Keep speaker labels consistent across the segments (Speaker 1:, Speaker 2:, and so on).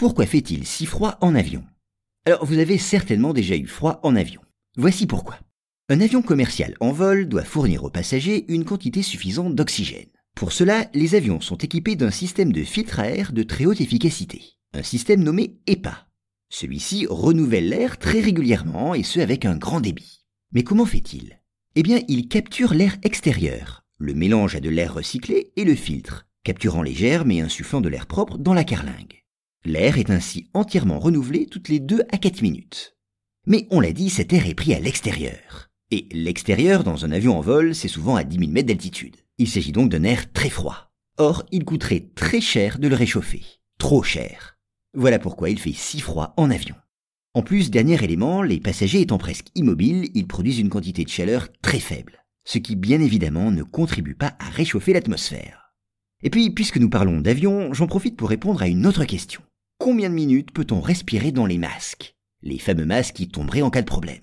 Speaker 1: pourquoi fait-il si froid en avion? Alors vous avez certainement déjà eu froid en avion. Voici pourquoi. Un avion commercial en vol doit fournir aux passagers une quantité suffisante d'oxygène. Pour cela, les avions sont équipés d'un système de filtre à air de très haute efficacité, un système nommé EPA. Celui-ci renouvelle l'air très régulièrement et ce avec un grand débit. Mais comment fait-il? Eh bien, il capture l'air extérieur, le mélange à de l'air recyclé et le filtre, capturant les germes et insufflant de l'air propre dans la carlingue. L'air est ainsi entièrement renouvelé toutes les 2 à 4 minutes. Mais on l'a dit, cet air est pris à l'extérieur. Et l'extérieur dans un avion en vol, c'est souvent à 10 000 mètres d'altitude. Il s'agit donc d'un air très froid. Or, il coûterait très cher de le réchauffer. Trop cher. Voilà pourquoi il fait si froid en avion. En plus, dernier élément, les passagers étant presque immobiles, ils produisent une quantité de chaleur très faible, ce qui bien évidemment ne contribue pas à réchauffer l'atmosphère. Et puis, puisque nous parlons d'avion, j'en profite pour répondre à une autre question. Combien de minutes peut-on respirer dans les masques? Les fameux masques qui tomberaient en cas de problème.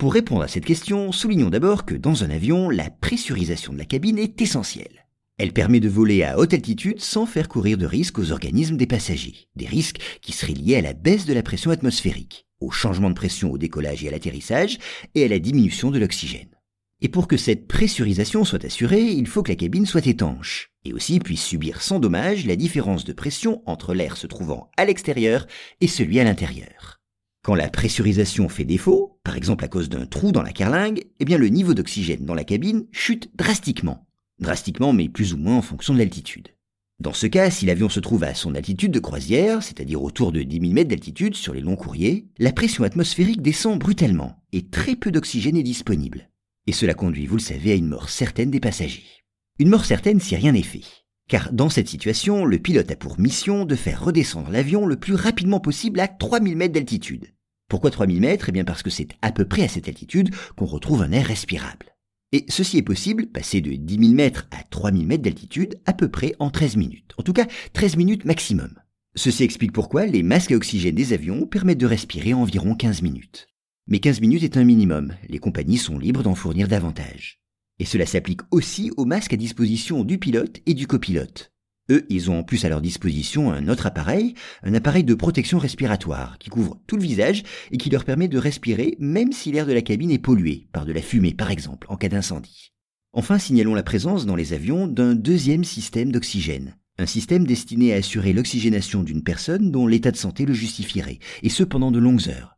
Speaker 1: Pour répondre à cette question, soulignons d'abord que dans un avion, la pressurisation de la cabine est essentielle. Elle permet de voler à haute altitude sans faire courir de risques aux organismes des passagers, des risques qui seraient liés à la baisse de la pression atmosphérique, au changement de pression au décollage et à l'atterrissage, et à la diminution de l'oxygène. Et pour que cette pressurisation soit assurée, il faut que la cabine soit étanche, et aussi puisse subir sans dommage la différence de pression entre l'air se trouvant à l'extérieur et celui à l'intérieur. Quand la pressurisation fait défaut, par exemple à cause d'un trou dans la carlingue, eh bien le niveau d'oxygène dans la cabine chute drastiquement. Drastiquement mais plus ou moins en fonction de l'altitude. Dans ce cas, si l'avion se trouve à son altitude de croisière, c'est-à-dire autour de 10 000 mètres d'altitude sur les longs courriers, la pression atmosphérique descend brutalement et très peu d'oxygène est disponible. Et cela conduit, vous le savez, à une mort certaine des passagers. Une mort certaine si rien n'est fait. Car dans cette situation, le pilote a pour mission de faire redescendre l'avion le plus rapidement possible à 3000 mètres d'altitude. Pourquoi 3000 mètres? Eh bien parce que c'est à peu près à cette altitude qu'on retrouve un air respirable. Et ceci est possible, passer de 10 000 mètres à 3000 mètres d'altitude, à peu près en 13 minutes. En tout cas, 13 minutes maximum. Ceci explique pourquoi les masques à oxygène des avions permettent de respirer environ 15 minutes. Mais 15 minutes est un minimum, les compagnies sont libres d'en fournir davantage. Et cela s'applique aussi aux masques à disposition du pilote et du copilote. Eux, ils ont en plus à leur disposition un autre appareil, un appareil de protection respiratoire, qui couvre tout le visage et qui leur permet de respirer même si l'air de la cabine est pollué, par de la fumée par exemple, en cas d'incendie. Enfin, signalons la présence dans les avions d'un deuxième système d'oxygène, un système destiné à assurer l'oxygénation d'une personne dont l'état de santé le justifierait, et ce pendant de longues heures.